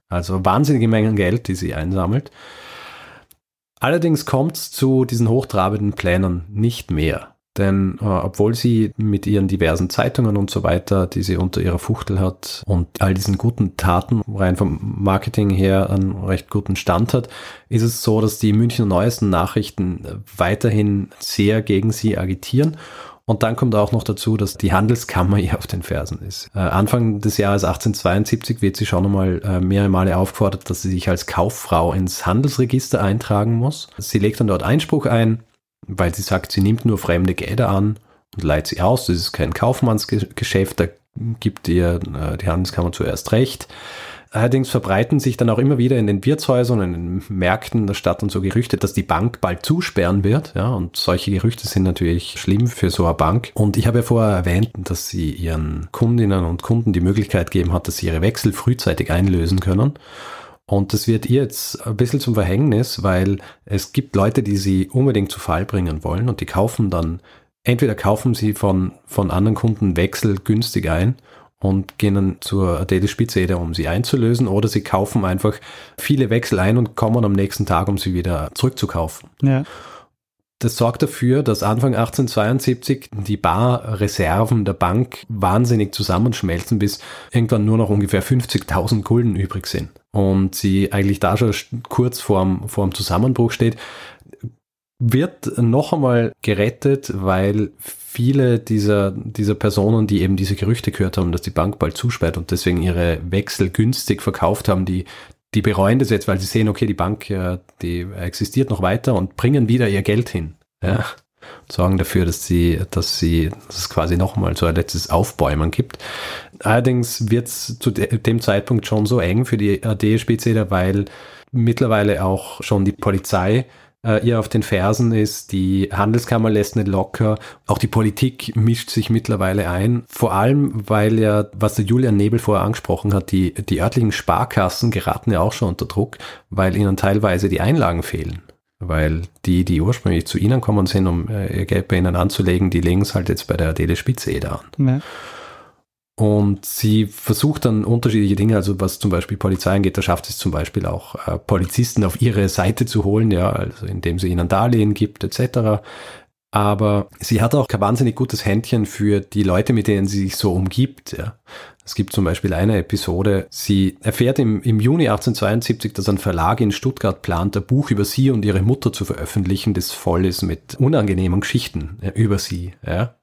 Also wahnsinnige Mengen Geld, die sie einsammelt. Allerdings kommt es zu diesen hochtrabenden Plänen nicht mehr. Denn äh, obwohl sie mit ihren diversen Zeitungen und so weiter, die sie unter ihrer Fuchtel hat und all diesen guten Taten rein vom Marketing her einen recht guten Stand hat, ist es so, dass die Münchner Neuesten Nachrichten weiterhin sehr gegen sie agitieren. Und dann kommt auch noch dazu, dass die Handelskammer ihr auf den Fersen ist. Äh, Anfang des Jahres 1872 wird sie schon einmal äh, mehrere Male aufgefordert, dass sie sich als Kauffrau ins Handelsregister eintragen muss. Sie legt dann dort Einspruch ein, weil sie sagt, sie nimmt nur fremde Gelder an und leiht sie aus. Das ist kein Kaufmannsgeschäft, da gibt ihr äh, die Handelskammer zuerst recht. Allerdings verbreiten sich dann auch immer wieder in den Wirtshäusern in den Märkten der Stadt und so Gerüchte, dass die Bank bald zusperren wird. Ja, und solche Gerüchte sind natürlich schlimm für so eine Bank. Und ich habe ja vorher erwähnt, dass sie ihren Kundinnen und Kunden die Möglichkeit geben hat, dass sie ihre Wechsel frühzeitig einlösen können. Und das wird ihr jetzt ein bisschen zum Verhängnis, weil es gibt Leute, die sie unbedingt zu Fall bringen wollen und die kaufen dann, entweder kaufen sie von, von anderen Kunden Wechsel günstig ein und gehen dann zur Adele Spitzeder, um sie einzulösen, oder sie kaufen einfach viele Wechsel ein und kommen am nächsten Tag, um sie wieder zurückzukaufen. Ja. Das sorgt dafür, dass Anfang 1872 die Barreserven der Bank wahnsinnig zusammenschmelzen, bis irgendwann nur noch ungefähr 50.000 Gulden übrig sind. Und sie eigentlich da schon kurz vorm, vorm Zusammenbruch steht, wird noch einmal gerettet, weil viele dieser, dieser Personen, die eben diese Gerüchte gehört haben, dass die Bank bald zusperrt und deswegen ihre Wechsel günstig verkauft haben, die die bereuen das jetzt, weil sie sehen, okay, die Bank, die existiert noch weiter und bringen wieder ihr Geld hin. Ja sorgen dafür, dass sie, dass sie, dass es quasi nochmal so ein letztes Aufbäumen gibt. Allerdings wird es zu dem Zeitpunkt schon so eng für die AD-Spitzeder, weil mittlerweile auch schon die Polizei äh, ihr auf den Fersen ist, die Handelskammer lässt nicht locker, auch die Politik mischt sich mittlerweile ein, vor allem weil ja, was der Julian Nebel vorher angesprochen hat, die, die örtlichen Sparkassen geraten ja auch schon unter Druck, weil ihnen teilweise die Einlagen fehlen weil die, die ursprünglich zu ihnen kommen sind, um äh, ihr Geld bei ihnen anzulegen, die legen es halt jetzt bei der Adele Spitze eh an. Ja. Und sie versucht dann unterschiedliche Dinge, also was zum Beispiel Polizei angeht, da schafft es zum Beispiel auch äh, Polizisten auf ihre Seite zu holen, ja, also indem sie ihnen Darlehen gibt, etc. Aber sie hat auch kein wahnsinnig gutes Händchen für die Leute, mit denen sie sich so umgibt, ja. Es gibt zum Beispiel eine Episode, sie erfährt im, im Juni 1872, dass ein Verlag in Stuttgart plant, ein Buch über sie und ihre Mutter zu veröffentlichen, das voll ist mit unangenehmen Geschichten über sie. Ja.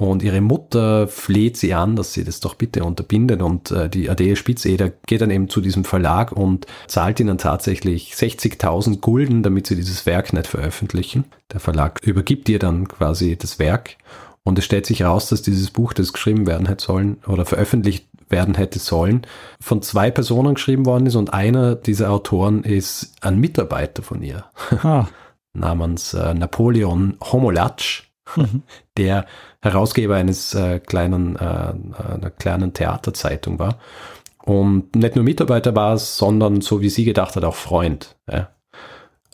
Und ihre Mutter fleht sie an, dass sie das doch bitte unterbindet. Und äh, die Adele Spitzeder geht dann eben zu diesem Verlag und zahlt ihnen tatsächlich 60.000 Gulden, damit sie dieses Werk nicht veröffentlichen. Der Verlag übergibt ihr dann quasi das Werk. Und es stellt sich raus, dass dieses Buch, das geschrieben werden hätte sollen oder veröffentlicht werden hätte sollen, von zwei Personen geschrieben worden ist und einer dieser Autoren ist ein Mitarbeiter von ihr. Ah. namens äh, Napoleon Homolatsch, mhm. der Herausgeber eines äh, kleinen, äh, einer kleinen Theaterzeitung war. Und nicht nur Mitarbeiter war es, sondern so wie sie gedacht hat, auch Freund. Ja.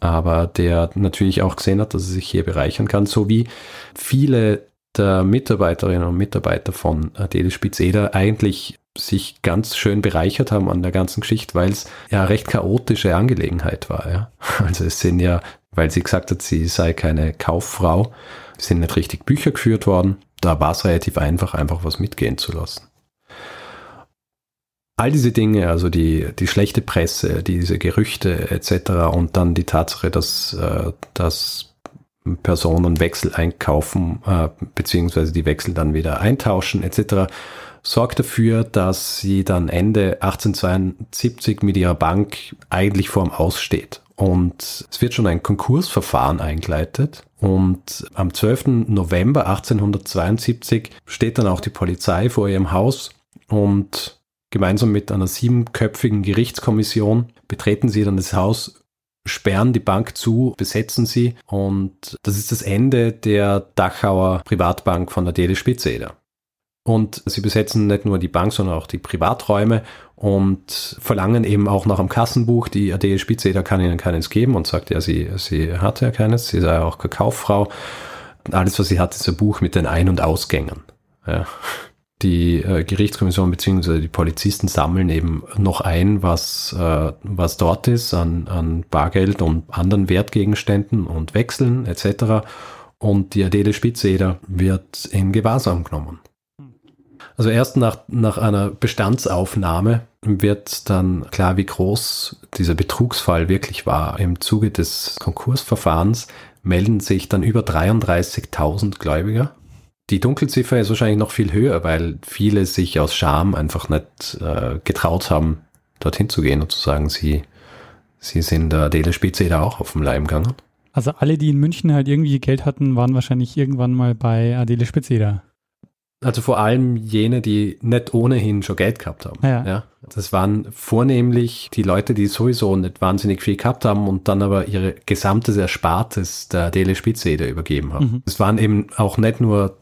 Aber der natürlich auch gesehen hat, dass er sich hier bereichern kann, so wie viele der Mitarbeiterinnen und Mitarbeiter von Adele Spitzeder eigentlich sich ganz schön bereichert haben an der ganzen Geschichte, weil es ja recht chaotische Angelegenheit war. Ja. Also es sind ja, weil sie gesagt hat, sie sei keine Kauffrau, sind nicht richtig Bücher geführt worden. Da war es relativ einfach, einfach was mitgehen zu lassen. All diese Dinge, also die, die schlechte Presse, diese Gerüchte etc. und dann die Tatsache, dass, äh, dass Personen Wechsel einkaufen, äh, beziehungsweise die Wechsel dann wieder eintauschen etc., sorgt dafür, dass sie dann Ende 1872 mit ihrer Bank eigentlich vorm Aussteht. Und es wird schon ein Konkursverfahren eingeleitet. Und am 12. November 1872 steht dann auch die Polizei vor ihrem Haus und gemeinsam mit einer siebenköpfigen Gerichtskommission betreten sie dann das Haus, sperren die Bank zu, besetzen sie und das ist das Ende der Dachauer Privatbank von der Dele Spitzeder. Und sie besetzen nicht nur die Bank, sondern auch die Privaträume und verlangen eben auch nach einem Kassenbuch. Die AD Spitzeder kann ihnen keines geben und sagt, ja, sie, sie hatte ja keines, sie sei ja auch Kauffrau. Alles, was sie hat, ist ein Buch mit den Ein- und Ausgängen. Ja. Die äh, Gerichtskommission bzw. die Polizisten sammeln eben noch ein, was, äh, was dort ist an, an Bargeld und anderen Wertgegenständen und Wechseln etc. Und die Adele Spitzeder wird in Gewahrsam genommen. Also erst nach, nach einer Bestandsaufnahme wird dann klar, wie groß dieser Betrugsfall wirklich war. Im Zuge des Konkursverfahrens melden sich dann über 33.000 Gläubiger. Die Dunkelziffer ist wahrscheinlich noch viel höher, weil viele sich aus Scham einfach nicht äh, getraut haben, dorthin zu gehen und zu sagen, sie, sie sind der Adele Spitze da auch auf dem Leim gegangen. Also alle, die in München halt irgendwie Geld hatten, waren wahrscheinlich irgendwann mal bei Adele Spitzeder. Also vor allem jene, die nicht ohnehin schon Geld gehabt haben. Ja. ja. Das waren vornehmlich die Leute, die sowieso nicht wahnsinnig viel gehabt haben und dann aber ihre gesamtes Erspartes der Dele Spitzeder übergeben haben. Mhm. Es waren eben auch nicht nur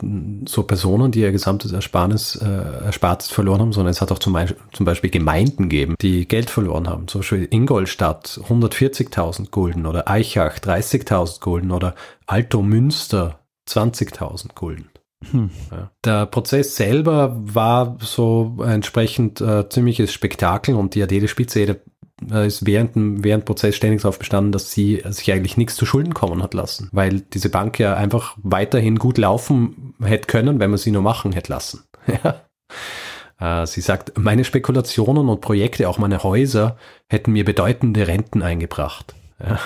so Personen, die ihr gesamtes Ersparnis, äh, Erspartes verloren haben, sondern es hat auch zum Beispiel, zum Beispiel Gemeinden gegeben, die Geld verloren haben. Zum Beispiel Ingolstadt 140.000 Gulden oder Eichach 30.000 Gulden oder Alto Münster 20.000 Gulden. Hm. Ja. Der Prozess selber war so entsprechend äh, ziemliches Spektakel und die Adele Spitze äh, ist während dem während Prozess ständig darauf bestanden, dass sie sich eigentlich nichts zu Schulden kommen hat lassen, weil diese Bank ja einfach weiterhin gut laufen hätte können, wenn man sie nur machen hätte lassen. Ja. Äh, sie sagt, meine Spekulationen und Projekte, auch meine Häuser, hätten mir bedeutende Renten eingebracht. Ja.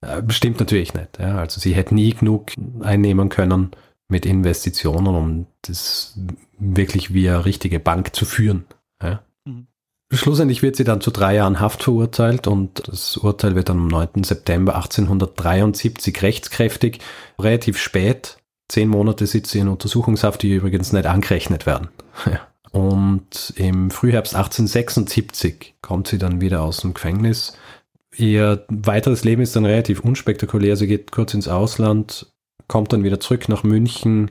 Äh, stimmt natürlich nicht. Ja. Also sie hätte nie genug einnehmen können, mit Investitionen, um das wirklich wie eine richtige Bank zu führen. Ja? Mhm. Schlussendlich wird sie dann zu drei Jahren Haft verurteilt und das Urteil wird dann am 9. September 1873 rechtskräftig. Relativ spät, zehn Monate sitzt sie in Untersuchungshaft, die übrigens nicht angerechnet werden. Und im Frühherbst 1876 kommt sie dann wieder aus dem Gefängnis. Ihr weiteres Leben ist dann relativ unspektakulär. Sie geht kurz ins Ausland, kommt dann wieder zurück nach München,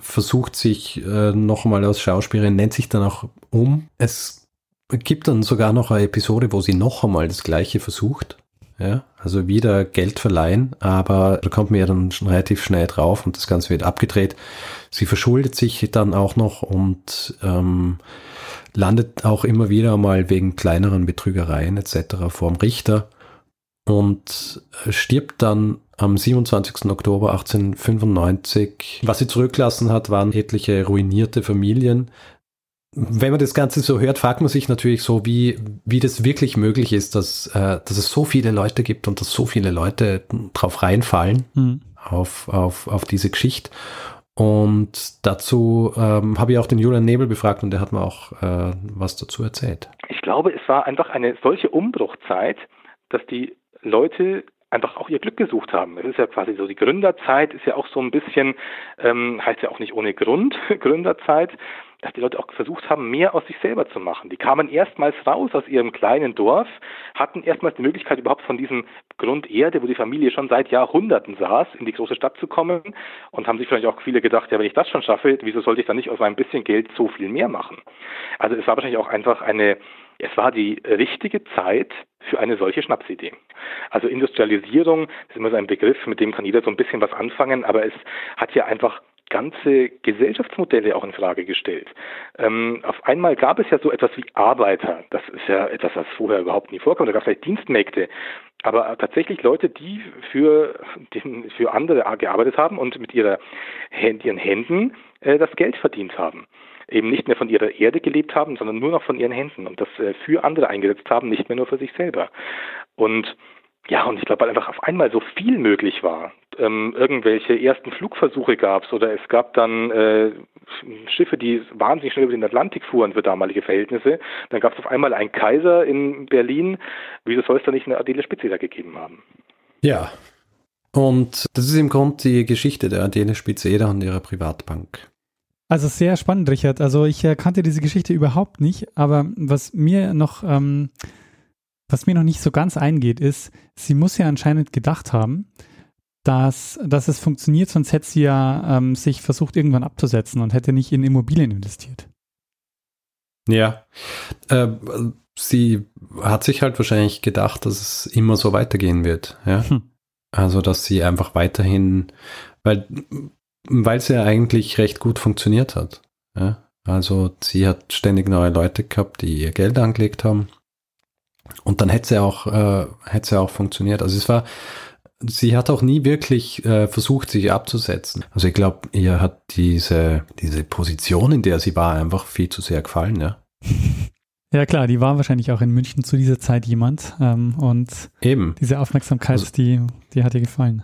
versucht sich äh, nochmal als Schauspielerin, nennt sich dann auch um. Es gibt dann sogar noch eine Episode, wo sie noch einmal das Gleiche versucht. Ja, also wieder Geld verleihen, aber da kommt mir dann schon relativ schnell drauf und das Ganze wird abgedreht. Sie verschuldet sich dann auch noch und ähm, landet auch immer wieder mal wegen kleineren Betrügereien etc. vorm Richter und stirbt dann am 27. Oktober 1895. Was sie zurücklassen hat, waren etliche ruinierte Familien, wenn man das Ganze so hört, fragt man sich natürlich so, wie, wie das wirklich möglich ist, dass, äh, dass es so viele Leute gibt und dass so viele Leute drauf reinfallen, mhm. auf, auf, auf diese Geschichte. Und dazu ähm, habe ich auch den Julian Nebel befragt und der hat mir auch äh, was dazu erzählt. Ich glaube, es war einfach eine solche Umbruchzeit, dass die Leute einfach auch ihr Glück gesucht haben. Es ist ja quasi so, die Gründerzeit ist ja auch so ein bisschen, ähm, heißt ja auch nicht ohne Grund Gründerzeit dass die Leute auch versucht haben, mehr aus sich selber zu machen. Die kamen erstmals raus aus ihrem kleinen Dorf, hatten erstmals die Möglichkeit, überhaupt von diesem Grund Erde, wo die Familie schon seit Jahrhunderten saß, in die große Stadt zu kommen und haben sich vielleicht auch viele gedacht, ja, wenn ich das schon schaffe, wieso sollte ich dann nicht aus meinem bisschen Geld so viel mehr machen? Also es war wahrscheinlich auch einfach eine, es war die richtige Zeit für eine solche Schnapsidee. Also Industrialisierung ist immer so ein Begriff, mit dem kann jeder so ein bisschen was anfangen, aber es hat ja einfach ganze Gesellschaftsmodelle auch in Frage gestellt. Ähm, auf einmal gab es ja so etwas wie Arbeiter. Das ist ja etwas, was vorher überhaupt nie vorkam. Da gab es vielleicht Dienstmägde. Aber tatsächlich Leute, die für, den, für andere gearbeitet haben und mit ihrer, ihren Händen äh, das Geld verdient haben eben nicht mehr von ihrer Erde gelebt haben, sondern nur noch von ihren Händen und das äh, für andere eingesetzt haben, nicht mehr nur für sich selber. Und ja, und ich glaube, weil einfach auf einmal so viel möglich war. Ähm, irgendwelche ersten Flugversuche gab es oder es gab dann äh, Schiffe, die wahnsinnig schnell über den Atlantik fuhren für damalige Verhältnisse. Dann gab es auf einmal einen Kaiser in Berlin. Wieso soll es da nicht eine Adele Spitzer gegeben haben? Ja, und das ist im Grunde die Geschichte der Adele Spitzeder und ihrer Privatbank. Also sehr spannend, Richard. Also ich äh, kannte diese Geschichte überhaupt nicht, aber was mir noch ähm, was mir noch nicht so ganz eingeht, ist, sie muss ja anscheinend gedacht haben, dass, dass es funktioniert, sonst hätte sie ja ähm, sich versucht, irgendwann abzusetzen und hätte nicht in Immobilien investiert. Ja. Äh, sie hat sich halt wahrscheinlich gedacht, dass es immer so weitergehen wird. Ja. Hm. Also, dass sie einfach weiterhin, weil, weil es ja eigentlich recht gut funktioniert hat. Ja. Also, sie hat ständig neue Leute gehabt, die ihr Geld angelegt haben. Und dann hätte sie auch, äh, hätte sie auch funktioniert. Also es war, sie hat auch nie wirklich äh, versucht, sich abzusetzen. Also ich glaube, ihr hat diese, diese Position, in der sie war, einfach viel zu sehr gefallen, ja. Ja klar, die war wahrscheinlich auch in München zu dieser Zeit jemand. Ähm, und Eben. diese Aufmerksamkeit, also, die, die hat ihr gefallen.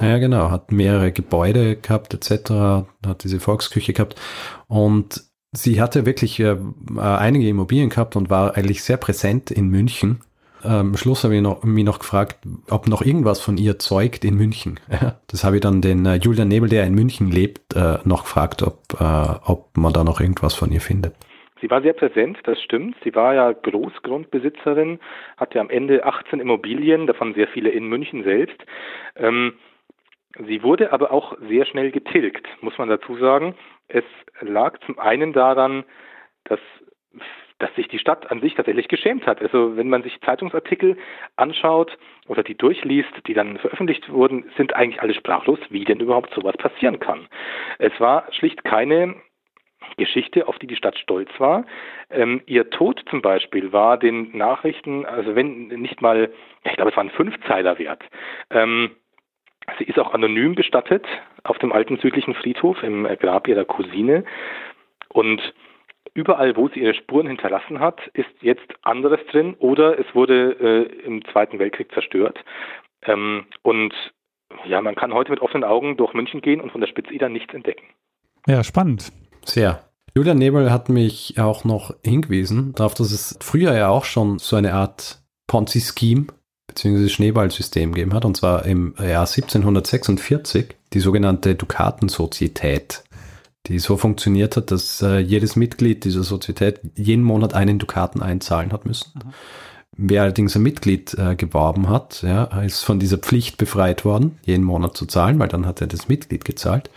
Ja, genau, hat mehrere Gebäude gehabt, etc., hat diese Volksküche gehabt. Und Sie hatte wirklich äh, einige Immobilien gehabt und war eigentlich sehr präsent in München. Am Schluss habe ich noch, mich noch gefragt, ob noch irgendwas von ihr zeugt in München. das habe ich dann den äh, Julian Nebel, der in München lebt, äh, noch gefragt, ob, äh, ob man da noch irgendwas von ihr findet. Sie war sehr präsent, das stimmt. Sie war ja Großgrundbesitzerin, hatte am Ende 18 Immobilien, davon sehr viele in München selbst. Ähm, Sie wurde aber auch sehr schnell getilgt, muss man dazu sagen. Es lag zum einen daran, dass dass sich die Stadt an sich tatsächlich geschämt hat. Also wenn man sich Zeitungsartikel anschaut oder die durchliest, die dann veröffentlicht wurden, sind eigentlich alle sprachlos, wie denn überhaupt sowas passieren kann. Es war schlicht keine Geschichte, auf die die Stadt stolz war. Ähm, ihr Tod zum Beispiel war den Nachrichten, also wenn nicht mal, ich glaube, es waren Fünfzeiler wert. Ähm, Sie ist auch anonym bestattet auf dem alten südlichen Friedhof im Grab ihrer Cousine. Und überall, wo sie ihre Spuren hinterlassen hat, ist jetzt anderes drin oder es wurde äh, im Zweiten Weltkrieg zerstört. Ähm, und ja, man kann heute mit offenen Augen durch München gehen und von der Spitze nichts entdecken. Ja, spannend. Sehr. Julian Nebel hat mich auch noch hingewiesen darauf, dass es früher ja auch schon so eine Art Ponzi-Scheme bzw. Schneeballsystem gegeben hat, und zwar im Jahr 1746, die sogenannte Dukatensozietät, die so funktioniert hat, dass äh, jedes Mitglied dieser Sozietät jeden Monat einen Dukaten einzahlen hat müssen. Mhm. Wer allerdings ein Mitglied äh, geworben hat, ja, ist von dieser Pflicht befreit worden, jeden Monat zu zahlen, weil dann hat er das Mitglied gezahlt.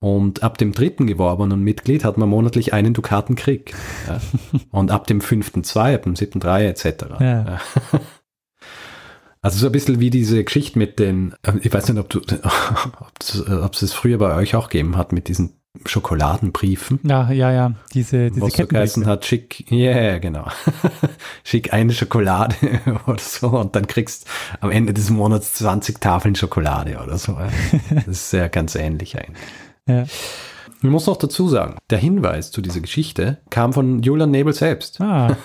Und ab dem dritten geworbenen Mitglied hat man monatlich einen Dukatenkrieg. Ja. Und ab dem fünften zwei, ab dem siebten drei etc. Ja. Also so ein bisschen wie diese Geschichte mit den, äh, ich weiß nicht, ob du, ob es es früher bei euch auch gegeben hat mit diesen Schokoladenbriefen. Ja, ja, ja, diese, diese Was so geheißen hat, schick, ja, yeah, genau. schick eine Schokolade oder so und dann kriegst am Ende des Monats 20 Tafeln Schokolade oder so. Das ist ja ganz ähnlich eigentlich. Ja. Ich muss noch dazu sagen, der Hinweis zu dieser Geschichte kam von Julian Nebel selbst. Ah.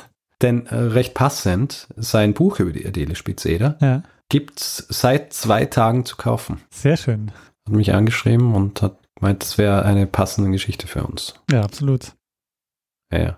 Denn äh, recht passend, sein Buch über die Adele Spitzeder ja. gibt es seit zwei Tagen zu kaufen. Sehr schön. Hat mich angeschrieben und hat meint, es wäre eine passende Geschichte für uns. Ja, absolut. Ja, ja.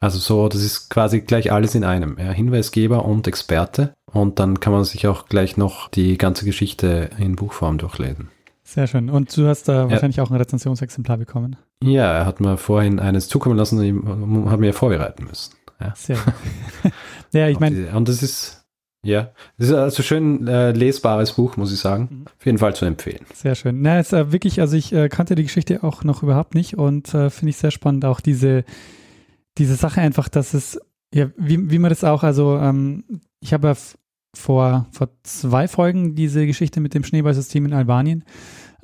Also so, das ist quasi gleich alles in einem. Ja, Hinweisgeber und Experte. Und dann kann man sich auch gleich noch die ganze Geschichte in Buchform durchlesen. Sehr schön. Und du hast da ja. wahrscheinlich auch ein Rezensionsexemplar bekommen. Ja, er hat mir vorhin eines zukommen lassen und hat mir vorbereiten müssen. Ja. Sehr gut. ja, ich meine. Und das ist, ja, das ist also schön äh, lesbares Buch, muss ich sagen. Mhm. Auf jeden Fall zu empfehlen. Sehr schön. Na, ist äh, wirklich, also ich äh, kannte die Geschichte auch noch überhaupt nicht und äh, finde ich sehr spannend, auch diese, diese Sache einfach, dass es, ja, wie, wie man das auch, also ähm, ich habe ja vor, vor zwei Folgen diese Geschichte mit dem Schneeballsystem in Albanien,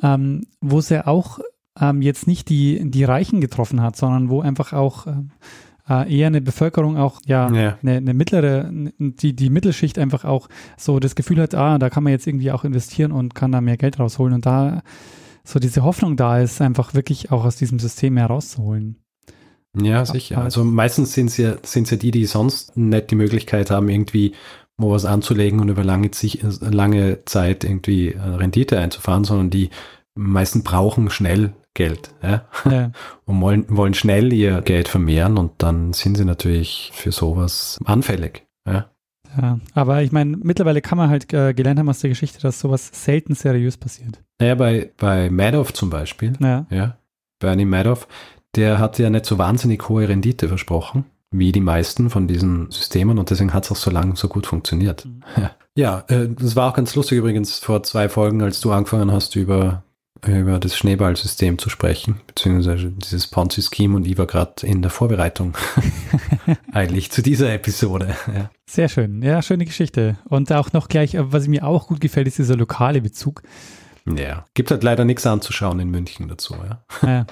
ähm, wo es ja auch ähm, jetzt nicht die, die Reichen getroffen hat, sondern wo einfach auch ähm, äh, eher eine Bevölkerung auch, ja, ja. Eine, eine, mittlere, die, die Mittelschicht einfach auch so das Gefühl hat, ah, da kann man jetzt irgendwie auch investieren und kann da mehr Geld rausholen und da so diese Hoffnung da ist, einfach wirklich auch aus diesem System herauszuholen. Ja, sicher. Also meistens sind es ja, sind's ja die, die sonst nicht die Möglichkeit haben, irgendwie wo was anzulegen und über lange, lange Zeit irgendwie äh, Rendite einzufahren, sondern die meisten brauchen schnell Geld ja? ja. und wollen, wollen schnell ihr Geld vermehren und dann sind sie natürlich für sowas anfällig. Ja, ja aber ich meine, mittlerweile kann man halt äh, gelernt haben aus der Geschichte, dass sowas selten seriös passiert. Naja, bei, bei Madoff zum Beispiel, ja. ja, Bernie Madoff, der hat ja nicht so wahnsinnig hohe Rendite versprochen, wie die meisten von diesen Systemen und deswegen hat es auch so lange so gut funktioniert. Mhm. Ja, äh, das war auch ganz lustig übrigens vor zwei Folgen, als du angefangen hast, über über das Schneeballsystem zu sprechen, beziehungsweise dieses Ponzi-Scheme und ich war gerade in der Vorbereitung eigentlich zu dieser Episode. Ja. Sehr schön, ja, schöne Geschichte. Und auch noch gleich, was mir auch gut gefällt, ist dieser lokale Bezug. Ja, gibt halt leider nichts anzuschauen in München dazu, ja. ja.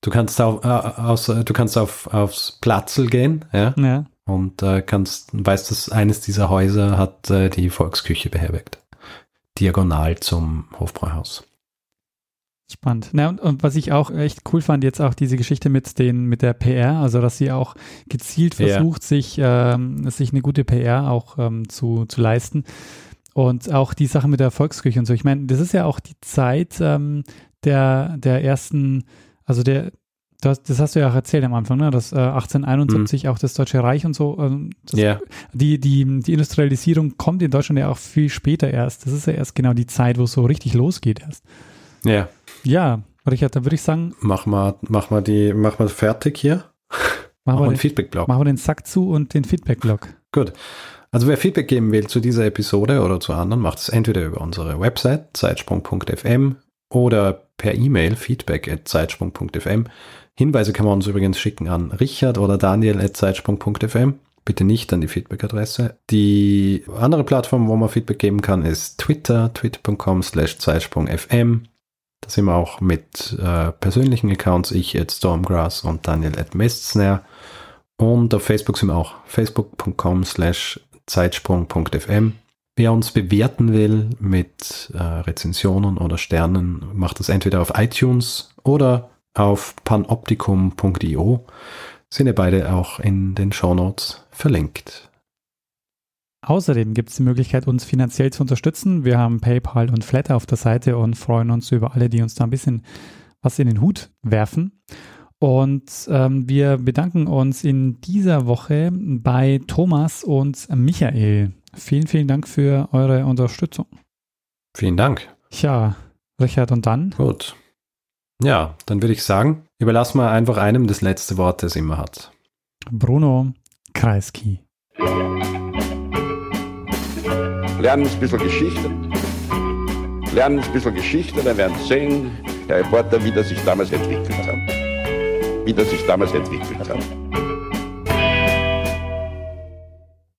Du kannst auf, äh, aus, du kannst auf, aufs Platzl gehen, ja. ja. Und äh, kannst, weißt, dass eines dieser Häuser hat äh, die Volksküche beherbergt diagonal zum Hofbräuhaus. Spannend. Na, und, und, was ich auch echt cool fand, jetzt auch diese Geschichte mit den, mit der PR, also dass sie auch gezielt versucht, ja. sich, ähm, sich eine gute PR auch ähm, zu, zu leisten. Und auch die Sache mit der Volksküche und so. Ich meine, das ist ja auch die Zeit ähm, der, der ersten, also der, das, das, hast du ja auch erzählt am Anfang, ne? dass äh, 1871 mhm. auch das Deutsche Reich und so, ähm, yeah. die, die, die Industrialisierung kommt in Deutschland ja auch viel später erst. Das ist ja erst genau die Zeit, wo es so richtig losgeht erst. Ja. Yeah. Ja, Richard, da würde ich sagen. Mach mal, mach mal die, mach mal fertig hier. Mach mal den Feedback-Blog. Machen wir den Sack zu und den Feedback-Blog. Gut. Also wer Feedback geben will zu dieser Episode oder zu anderen, macht es entweder über unsere Website zeitsprung.fm oder per E-Mail feedback at zeitsprung.fm. Hinweise kann man uns übrigens schicken an richard oder daniel at zeitsprung.fm. Bitte nicht an die Feedback-Adresse. Die andere Plattform, wo man Feedback geben kann, ist Twitter, twitter.com slash zeitsprung.fm. Da sind wir auch mit äh, persönlichen Accounts, ich at Stormgrass und Daniel at Mestsner. Und auf Facebook sind wir auch facebook.com slash zeitsprung.fm. Wer uns bewerten will mit äh, Rezensionen oder Sternen, macht das entweder auf iTunes oder auf panoptikum.io. Sind ja beide auch in den Shownotes verlinkt. Außerdem gibt es die Möglichkeit, uns finanziell zu unterstützen. Wir haben PayPal und Flatter auf der Seite und freuen uns über alle, die uns da ein bisschen was in den Hut werfen. Und ähm, wir bedanken uns in dieser Woche bei Thomas und Michael. Vielen, vielen Dank für eure Unterstützung. Vielen Dank. Ja, Richard, und dann? Gut. Ja, dann würde ich sagen, überlassen wir einfach einem das letzte Wort, das immer hat. Bruno Kreisky. Lernen ein bisschen Geschichte. Lernen ein bisschen Geschichte, dann werden Sie sehen, Herr Reporter, wie das sich damals entwickelt hat. Wie das sich damals entwickelt hat.